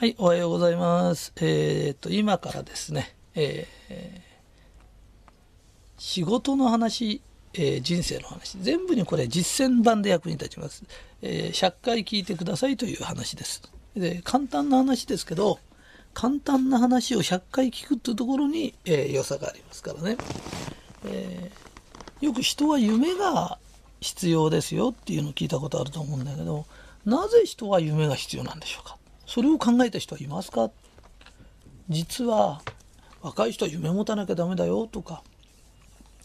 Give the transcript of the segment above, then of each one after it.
はい、おはようございます。えっ、と、今からですね、えー仕事の話、えー人生の話、全部にこれ実践版で役に立ちます。えー100回聞いてくださいという話です。で、簡単な話ですけど、簡単な話を100回聞くっていうところに、えー良さがありますからね。えーよく人は夢が必要ですよっていうのを聞いたことあると思うんだけど、なぜ人は夢が必要なんでしょうか？それを考えた人はいますか？実は若い人は夢持たなきゃダメだよとか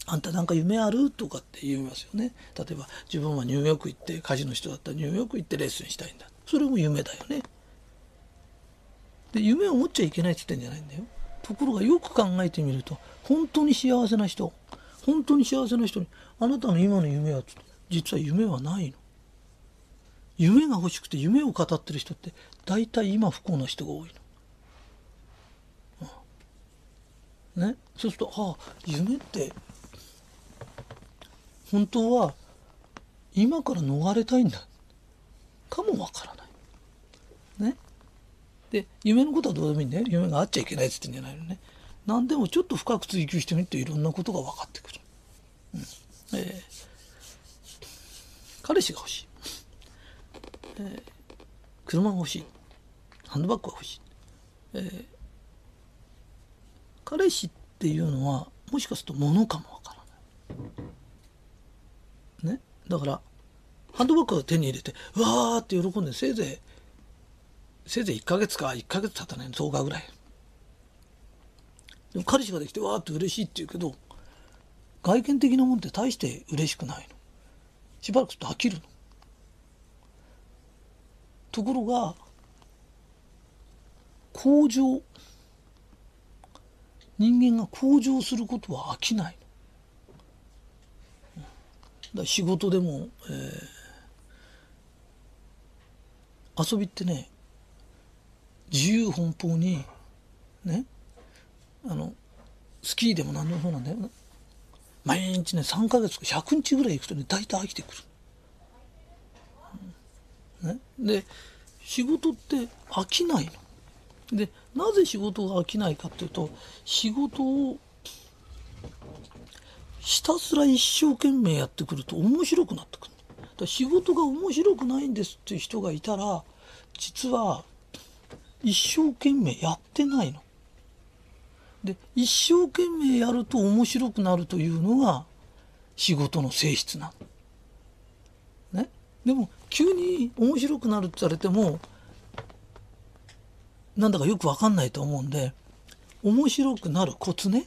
あんたなんか夢あるとかって言いますよね。例えば自分はニューヨーク行って家事の人だったらニューヨーク行ってレッスンしたいんだ。それも夢だよね。で夢を持っちゃいけないって言ってんじゃないんだよ。ところがよく考えてみると本当に幸せな人本当に幸せな人にあなたの今の夢は実は夢はないの。夢が欲しくて夢を語ってる人って大体今不幸な人が多いの。ね、そうするとああ夢って本当は今から逃れたいんだかもわからない。ね？で夢のことはどうでもいいんだよ夢があっちゃいけないっつってんじゃないのね。何でもちょっと深く追求してみるといろんなことが分かってくる。うんえー彼氏が欲しい。車が欲しい。ハンドバッグが欲しい、えー彼氏っていうのはもしかすると物かもわからない。ね？だからハンドバッグを手に入れてうわーって喜んでせいぜいせいぜい1ヶ月か1ヶ月経たないの10日ぐらい。でも彼氏ができてわーって嬉しいって言うけど外見的なもんって大して嬉しくないの。しばらくすると飽きるの。ところが向上人間が向上することは飽きないの。だ仕事でも、えー遊びってね自由奔放にねあのスキーでも何でもそうなんだよ毎日ね3ヶ月か100日ぐらい行くとね大体飽きてくる。ね、で仕事って飽きないの？でなぜ仕事が飽きないかっていうと仕事をひたすら一生懸命やってくると面白くなってくる。だ仕事が面白くないんですっていう人がいたら実は一生懸命やってないの。で一生懸命やると面白くなるというのが仕事の性質なの。ね、でも急に面白くなるって言われてもなんだかよくわかんないと思うんで面白くなるコツね。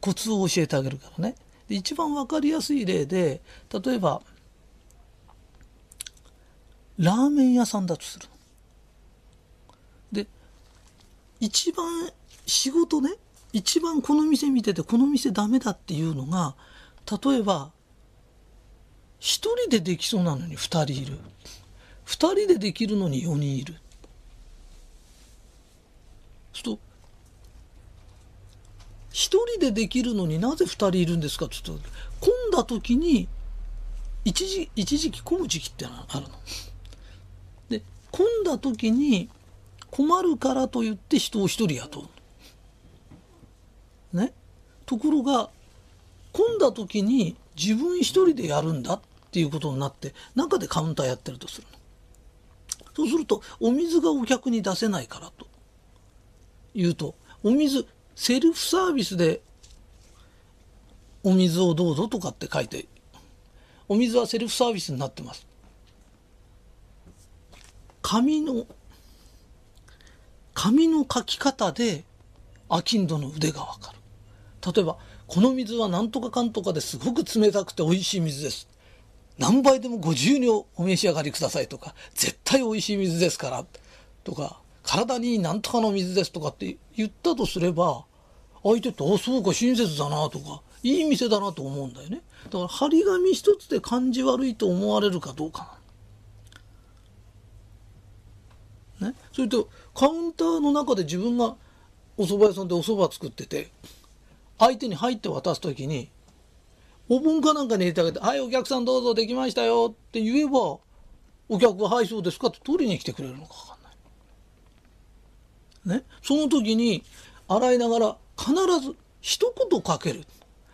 コツを教えてあげるからね。一番わかりやすい例で例えばラーメン屋さんだとするで一番仕事ね一番この店見ててこの店ダメだっていうのが例えば一人でできそうなのに二人いる。二人でできるのに四人いる。すると一人でできるのになぜ二人いるんですか？って言ったら混んだ時に一時一時期混む時期ってのあるの。で混んだ時に困るからと言って人を一人雇うね？ところが混んだ時に自分一人でやるんだ。っっていうことになって中でカウンターやってるとするの。そうするとお水がお客に出せないからと。言うとお水セルフサービスでお水をどうぞとかって書いてお水はセルフサービスになってます。紙の紙の書き方で商人の腕がわかる。例えばこの水は何とかかんとかですごく冷たくて美味しい水です。何倍でもご自由にお召し上がりくださいとか絶対美味しい水ですからとか体に何とかの水ですとかって言ったとすれば相手って「あそうか親切だな」とか「いい店だな」と思うんだよね。だから張り紙一つで感じ悪いと思われるかどうかな。ね？それとカウンターの中で自分がお蕎麦屋さんでお蕎麦作ってて相手に入って渡す時にお盆かなんかに入れてあげて「はいお客さんどうぞできましたよ」って言えばお客が「はいそうですか」って取りに来てくれるのか分かんない。ね、その時に洗いながら必ず一言かける。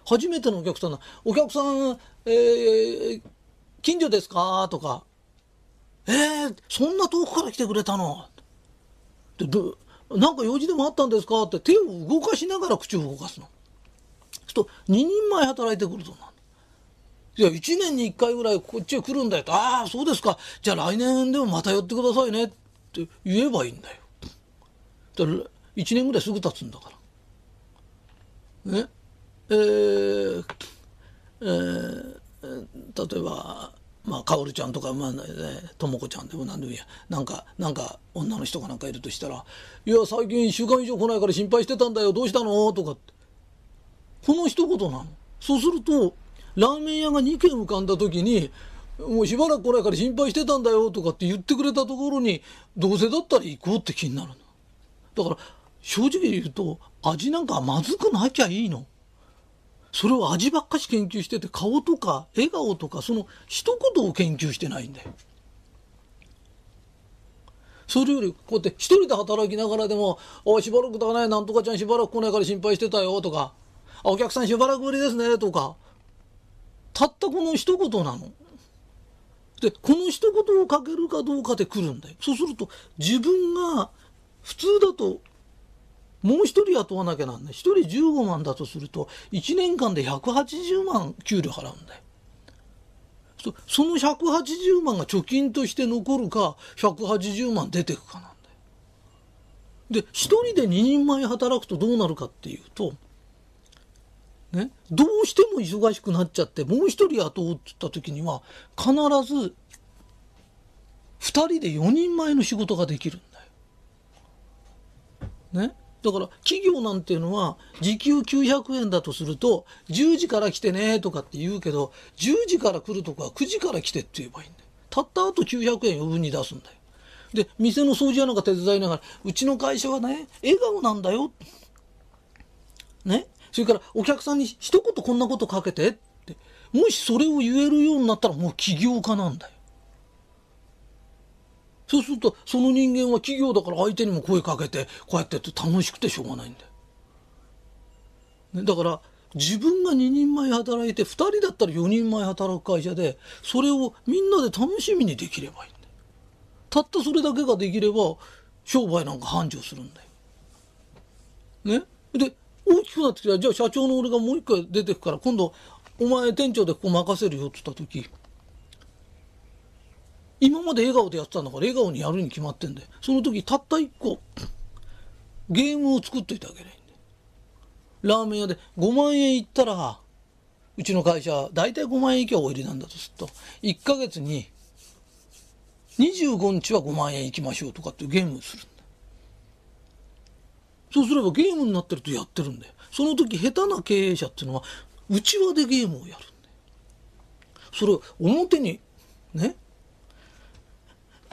初めてのお客さんな、お客さん、えー、近所ですか？とか、えー、そんな遠くから来てくれたの？でなんか用事でもあったんですか？って手を動かしながら口を動かすの。すると2人前働いてくるとな。いや、1年に1回ぐらいこっちへ来るんだよと。ああ、そうですか。じゃあ来年でもまた寄ってくださいねって言えばいいんだよ。だ1年ぐらいすぐ経つんだから。ね。えー、えー、例えば、まあ、かおるちゃんとか、まあ、ね、ともこちゃんでも何でもいいや。なんか、なんか、女の人がなんかいるとしたら、いや、最近1週間以上来ないから心配してたんだよ。どうしたの？とかって。この一言なの。そうすると、ラーメン屋が2軒浮かんだ時に、もうしばらく来ないから心配してたんだよとかって言ってくれたところに、どうせだったら行こうって気になるの。だから、正直言うと、味なんかまずくなきゃいいの。それを味ばっかし研究してて顔とか笑顔とかその一言を研究してないんだよ。それよりこうやって一人で働きながらでも「おしばらくだねなんとかちゃんしばらく来ないから心配してたよ」とか「お客さんしばらくぶりですね」とかたったこの一言なの。でこの一言をかけるかどうかで来るんだよ。そうすると自分が普通だともう一人雇わなきゃなんない。一人15万だとすると、1年間で180万給料払うんだよ。その180万が貯金として残るか、180万出てくかなんだよ。で、一人で2人前働くとどうなるかっていうと、ね、どうしても忙しくなっちゃって、もう一人雇おうって言った時には、必ず、2人で4人前の仕事ができるんだよ。ね。だから企業なんていうのは時給900円だとすると10時から来てねとかって言うけど10時から来るとか9時から来てって言えばいいんだよ。たった後900円余分に出すんだよ。で店の掃除屋なんか手伝いながらうちの会社はね笑顔なんだよ。ね。それからお客さんに一言こんなことかけてってもしそれを言えるようになったらもう起業家なんだよ。そうするとその人間は企業だから相手にも声かけてこうやってやって楽しくてしょうがないんだよ。ね、だから自分が2人前働いて2人だったら4人前働く会社でそれをみんなで楽しみにできればいいんだよ。たったそれだけができれば商売なんか繁盛するんだよ。ね？で大きくなってきたらじゃあ社長の俺がもう一回出てくから今度お前店長でここ任せるよって言った時今まで笑顔でやってたんだから笑顔にやるに決まってんだよ。その時たった一個、ゲームを作っといてあげないんだよ。ラーメン屋で5万円いったら、うちの会社、だいたい5万円以下お入りなんだとすると、1ヶ月に25日は5万円行きましょうとかっていうゲームをする。そうすればゲームになってるとやってるんだよ。その時下手な経営者っていうのは、内輪でゲームをやるんだよ。それを表にね、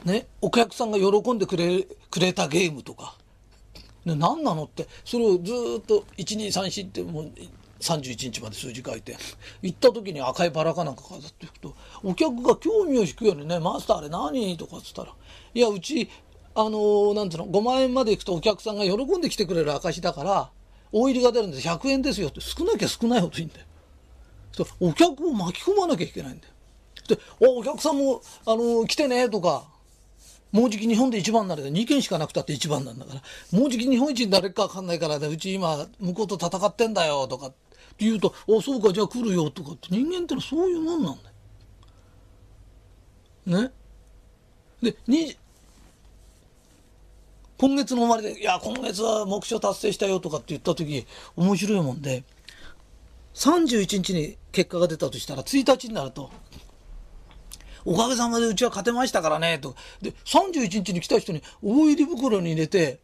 ね、お客さんが喜んでくれくれたゲームとか、ね、何なのってそれをずっと1234ってもう31日まで数字書いて行った時に赤いバラかなんか飾っていくとお客が興味を引くようにね「マスターあれ何?」とかっつったら「いやうちあのー、なんていうの5万円まで行くとお客さんが喜んで来てくれる証だから大入りが出るんです100円ですよ」って少なきゃ少ないほどいいんだよ。お客を巻き込まなきゃいけないんだよ。でお客さんも、あのー、来てねとかもうじき日本で一番になる2件しかなくたって一番なんだからもうじき日本一になれるか分かんないからねうち今向こうと戦ってんだよとかって言うと「おそうかじゃあ来るよ」とかって人間ってのはそういうもんなんだよ。ね？で今月の終わりで「いや今月は目標達成したよ」とかって言った時面白いもんで31日に結果が出たとしたら1日になるとおかげさまでうちは勝てましたからね、と。で、31日に来た人に大入り袋に入れて、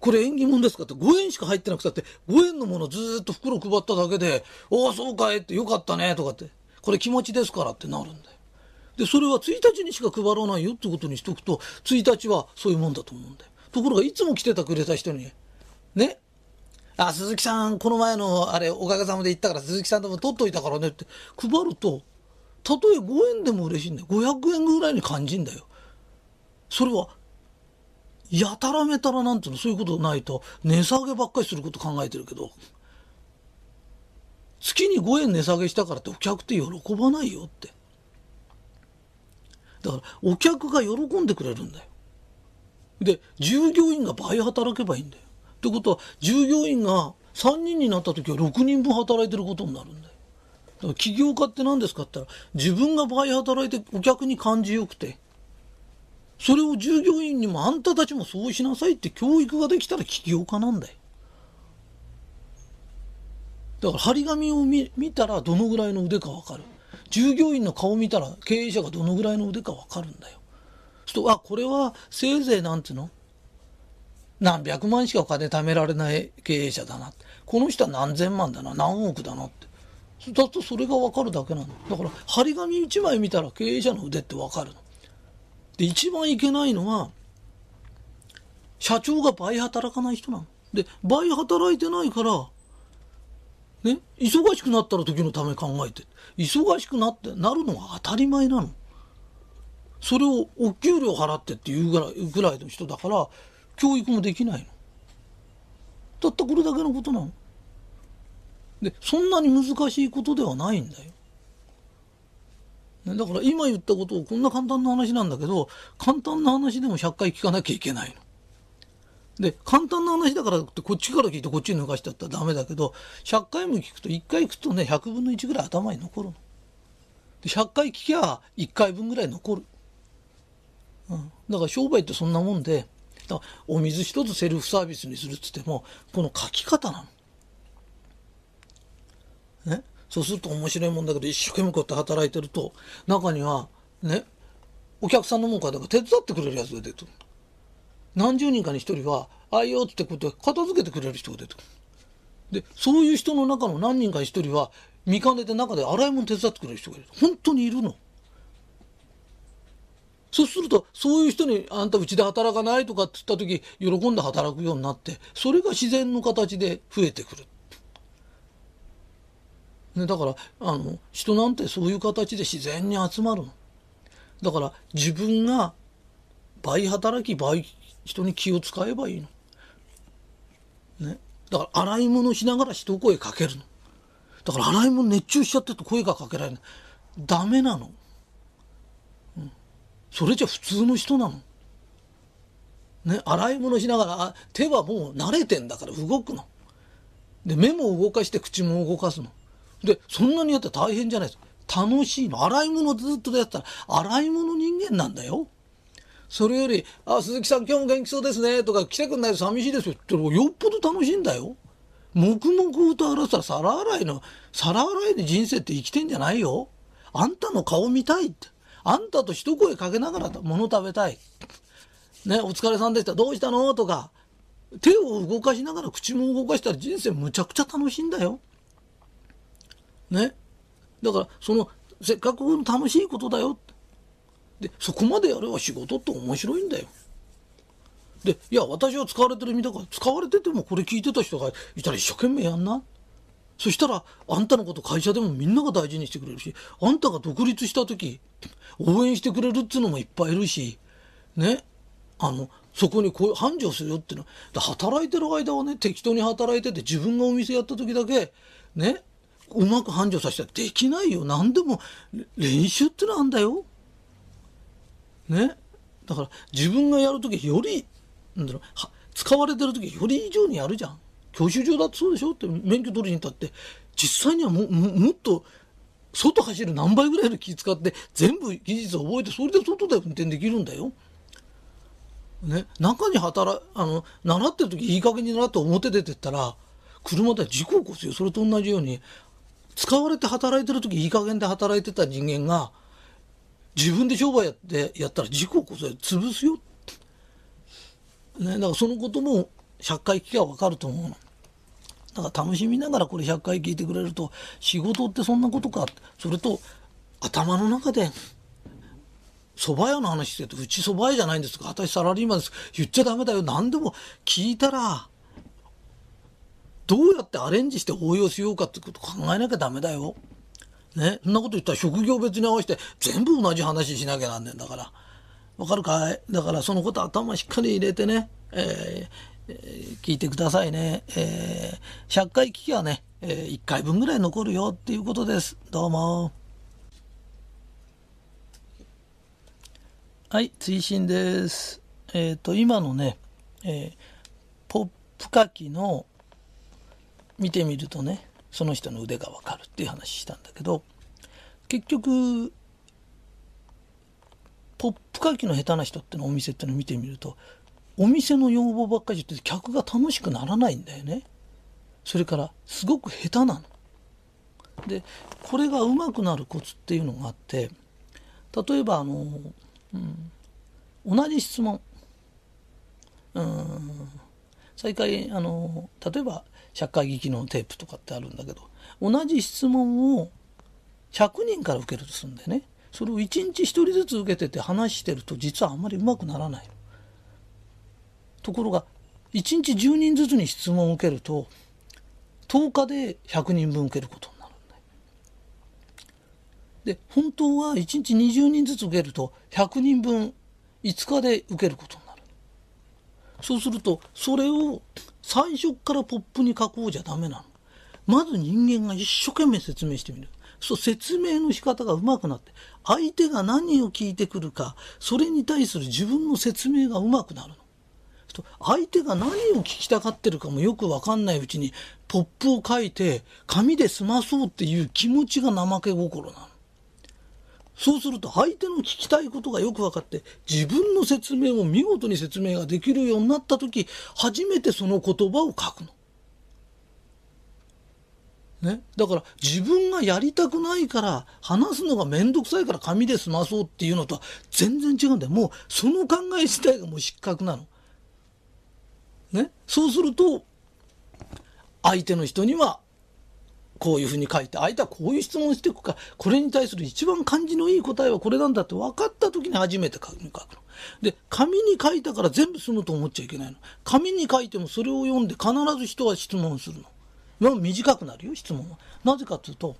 これ縁起物ですかって5円しか入ってなくたって5円のものずっと袋配っただけで、おお、そうかいってよかったね、とかって。これ気持ちですからってなるんだよ。で、それは1日にしか配らないよってことにしとくと、1日はそういうもんだと思うんだよ。ところがいつも来てたくれた人に、ね、あ、鈴木さん、この前のあれ、おかげさまで行ったから鈴木さんとも取っといたからねって配ると、たとえ5円でも嬉しいんだよ。500円ぐらいに感じんだよ。それは、やたらめたらなんていうの、そういうことないと、値下げばっかりすること考えてるけど、月に5円値下げしたからってお客って喜ばないよって。だから、お客が喜んでくれるんだよ。で、従業員が倍働けばいいんだよ。ってことは、従業員が3人になった時は6人分働いてることになるんだよ。だから起業家って何ですかって言ったら、自分が倍働いてお客に感じよくて、それを従業員にもあんたたちもそうしなさいって教育ができたら起業家なんだよ。だから張り紙を見たらどのぐらいの腕かわかる。従業員の顔見たら経営者がどのぐらいの腕かわかるんだよ。と、あ、これはせいぜいなんていうの？何百万しかお金貯められない経営者だな。この人は何千万だな、何億だなって。だとそれがわかるだけなの。だから、張り紙一枚見たら経営者の腕ってわかるの。で、一番いけないのは、社長が倍働かない人なの。で、倍働いてないから、ね、忙しくなったら時のため考えて、忙しくなってなるのが当たり前なの。それをお給料払ってっていうぐらいぐらいの人だから、教育もできないの。たったこれだけのことなの。で、そんなに難しいことではないんだよ。だから今言ったことをこんな簡単な話なんだけど、簡単な話でも100回聞かなきゃいけないの。で、簡単な話だからってこっちから聞いてこっちに抜かしちゃったらダメだけど、100回も聞くと1回聞くとね、100分の1ぐらい頭に残るの。で、100回聞きゃ1回分ぐらい残る。うん。だから商売ってそんなもんで、だお水一つセルフサービスにするっつっても、この書き方なの。ね？そうすると面白いもんだけど、一生懸命こうやって働いてると、中には、ね、お客さんのもんかだから手伝ってくれるやつが出てくる。何十人かに一人は、あいよってことで片付けてくれる人が出てくる。で、そういう人の中の何人かに一人は、見かねて中で洗い物手伝ってくれる人がいる。本当にいるの。そうすると、そういう人に、あんたうちで働かないとかって言った時、喜んで働くようになって、それが自然の形で増えてくる。ね、だからあの人なんてそういう形で自然に集まるの。だから自分が倍働き倍人に気を使えばいいの。ね。だから洗い物しながら一声かけるの。だから洗い物熱中しちゃってると声がかけられない。ダメなの。それじゃ普通の人なの。ね。洗い物しながら、手はもう慣れてんだから動くの。で、目も動かして口も動かすの。で、そんなにやったら大変じゃないです。楽しいの。洗い物ずっとやったら、洗い物人間なんだよ。それより、あ、鈴木さん今日も元気そうですね、とか、来てくんないと寂しいですよってよっぽど楽しいんだよ。黙々と洗ったら皿洗いの、皿洗いで人生って生きてんじゃないよ。あんたの顔見たいって。あんたと一声かけながら物食べたい。ね、お疲れさんでした。どうしたの？とか、手を動かしながら口も動かしたら人生むちゃくちゃ楽しいんだよ。ね。だから、その、せっかくの楽しいことだよ。で、そこまでやれば仕事って面白いんだよ。で、いや、私は使われてる身だから、使われててもこれ聞いてた人がいたら一生懸命やんな。そしたら、あんたのこと会社でもみんなが大事にしてくれるし、あんたが独立した時、応援してくれるっていうのもいっぱいいるし、ね。あの、そこにこう繁盛するよっていうのは、働いてる間はね、適当に働いてて自分がお店やった時だけ、ね、うまく繁盛させたらできないよ。何でも練習ってのあんだよ。ね。だから自分がやるときより、なんだろう、使われてるときより以上にやるじゃん。教習所だってそうでしょ？って免許取りに行ったって、実際にはももっと外走る何倍ぐらいの気使って全部技術を覚えてそれで外で運転できるんだよ。ね、中に働あの習ってる時いい加減になって表出てったら車で事故起こすよそれと同じように使われて働いてる時いい加減で働いてた人間が自分で商売やってやったら事故起こそ潰すよ。ね、だからそのことも100回聞けば分かると思うの。だから楽しみながらこれ100回聞いてくれると仕事ってそんなことかそれと頭の中で蕎麦屋の話してるとうち蕎麦屋じゃないんですか私サラリーマンです言っちゃダメだよ何でも聞いたらどうやってアレンジして応用しようかってこと考えなきゃダメだよ。ね。そんなこと言ったら職業別に合わせて全部同じ話しなきゃなんねんだから。わかるかい？だからそのこと頭しっかり入れてね、えーえー、聞いてくださいね。えー、100回聞きはね、えー、1回分ぐらい残るよっていうことです。どうも。はい、追伸です。えっ、ー、と、今のね、えー、ポップ書きの見てみるとね、その人の腕がわかるっていう話したんだけど、結局、ポップ書きの下手な人ってのお店ってのを見てみると、お店の要望ばっかり言って客が楽しくならないんだよね。それからすごく下手なの。でこれがうまくなるコツっていうのがあって例えばあの、うん、同じ質問うん再開あの例えば社会劇のテープとかってあるんだけど同じ質問を100人から受けるとするんだよねそれを1日1人ずつ受けてて話してると実はあんまりうまくならないところが1日10人ずつに質問を受けると10日で100人分受けることになるんだ。で本当は1日20人ずつ受けると100人分5日で受けることになる。そうするとそれを最初からポップに書こうじゃダメなの。まず人間が一生懸命説明してみる。そう説明の仕方がうまくなって相手が何を聞いてくるかそれに対する自分の説明がうまくなるの。相手が何を聞きたがってるかもよく分かんないうちにポップを書いて紙で済まそうっていう気持ちが怠け心なの。そうすると相手の聞きたいことがよく分かって自分の説明を見事に説明ができるようになった時初めてその言葉を書くの。ね、だから自分がやりたくないから話すのが面倒くさいから紙で済まそうっていうのとは全然違うんだよ。もうその考え自体がもう失格なの。ね、そうすると相手の人にはこういうふうに書いて相手はこういう質問していくかこれに対する一番感じのいい答えはこれなんだって分かった時に初めて紙に書くの。で紙に書いたから全部済むと思っちゃいけないの。紙に書いてもそれを読んで必ず人は質問するの。短くなるよ質問は。なぜかというと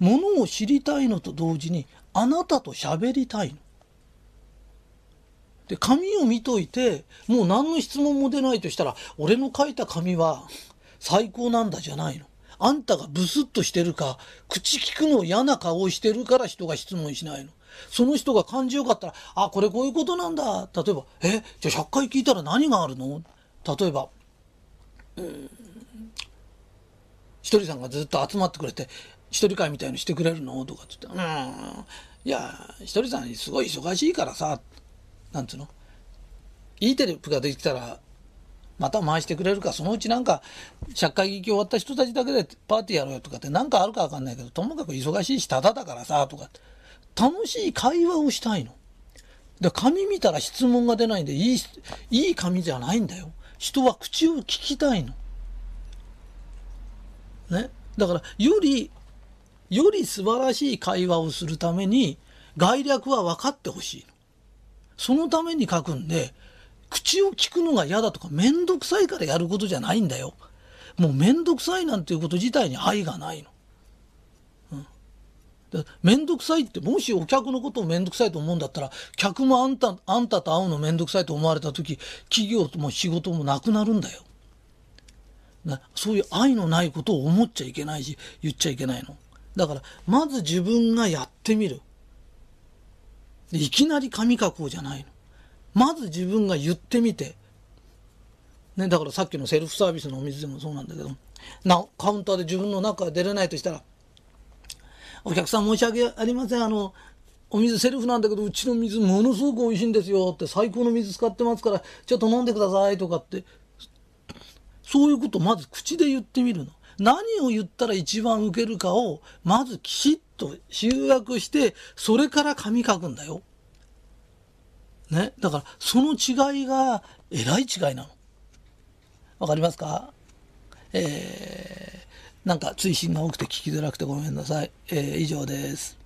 ものを知りたいのと同時にあなたと喋りたいの。で紙を見といてもう何の質問も出ないとしたら俺の書いた紙は最高なんだじゃないの。あんたがブスッとしてるか口聞くの嫌な顔をしてるから人が質問しないの。その人が感じよかったらあこれこういうことなんだ例えばえじゃあ100回聞いたら何があるの？例えばうんひとりさんがずっと集まってくれて一人会みたいにしてくれるの？とかって言って「うんいやひとりさんすごい忙しいからさ」なんつうの？いいテレビができたらまた回してくれるかそのうちなんか社会劇終わった人たちだけでパーティーやろうよとかって何かあるか分かんないけどともかく忙しいしただだからさとか楽しい会話をしたいの。で紙見たら質問が出ないんでいいいい紙じゃないんだよ。人は口を聞きたいの。ね？だからよりより素晴らしい会話をするために概略は分かってほしいの。そのために書くんで、口を聞くのが嫌だとか、めんどくさいからやることじゃないんだよ。もうめんどくさいなんていうこと自体に愛がないの。うん。めんどくさいって、もしお客のことをめんどくさいと思うんだったら、客もあんた、あんたと会うのめんどくさいと思われた時、企業とも仕事もなくなるんだよ。なそういう愛のないことを思っちゃいけないし、言っちゃいけないの。だから、まず自分がやってみる。いきなり紙書こうじゃないの。まず自分が言ってみて。ね、だからさっきのセルフサービスのお水でもそうなんだけど、な、カウンターで自分の中出れないとしたら、お客さん申し訳ありません。あの、お水セルフなんだけど、うちの水ものすごく美味しいんですよって、最高の水使ってますから、ちょっと飲んでくださいとかって、そういうことをまず口で言ってみるの。何を言ったら一番受けるかを、まずきちっと修学して、それから紙書くんだよ。ね？だから、その違いが、えらい違いなの。わかりますか？えー、なんか追伸が多くて聞きづらくてごめんなさい。えー、以上です。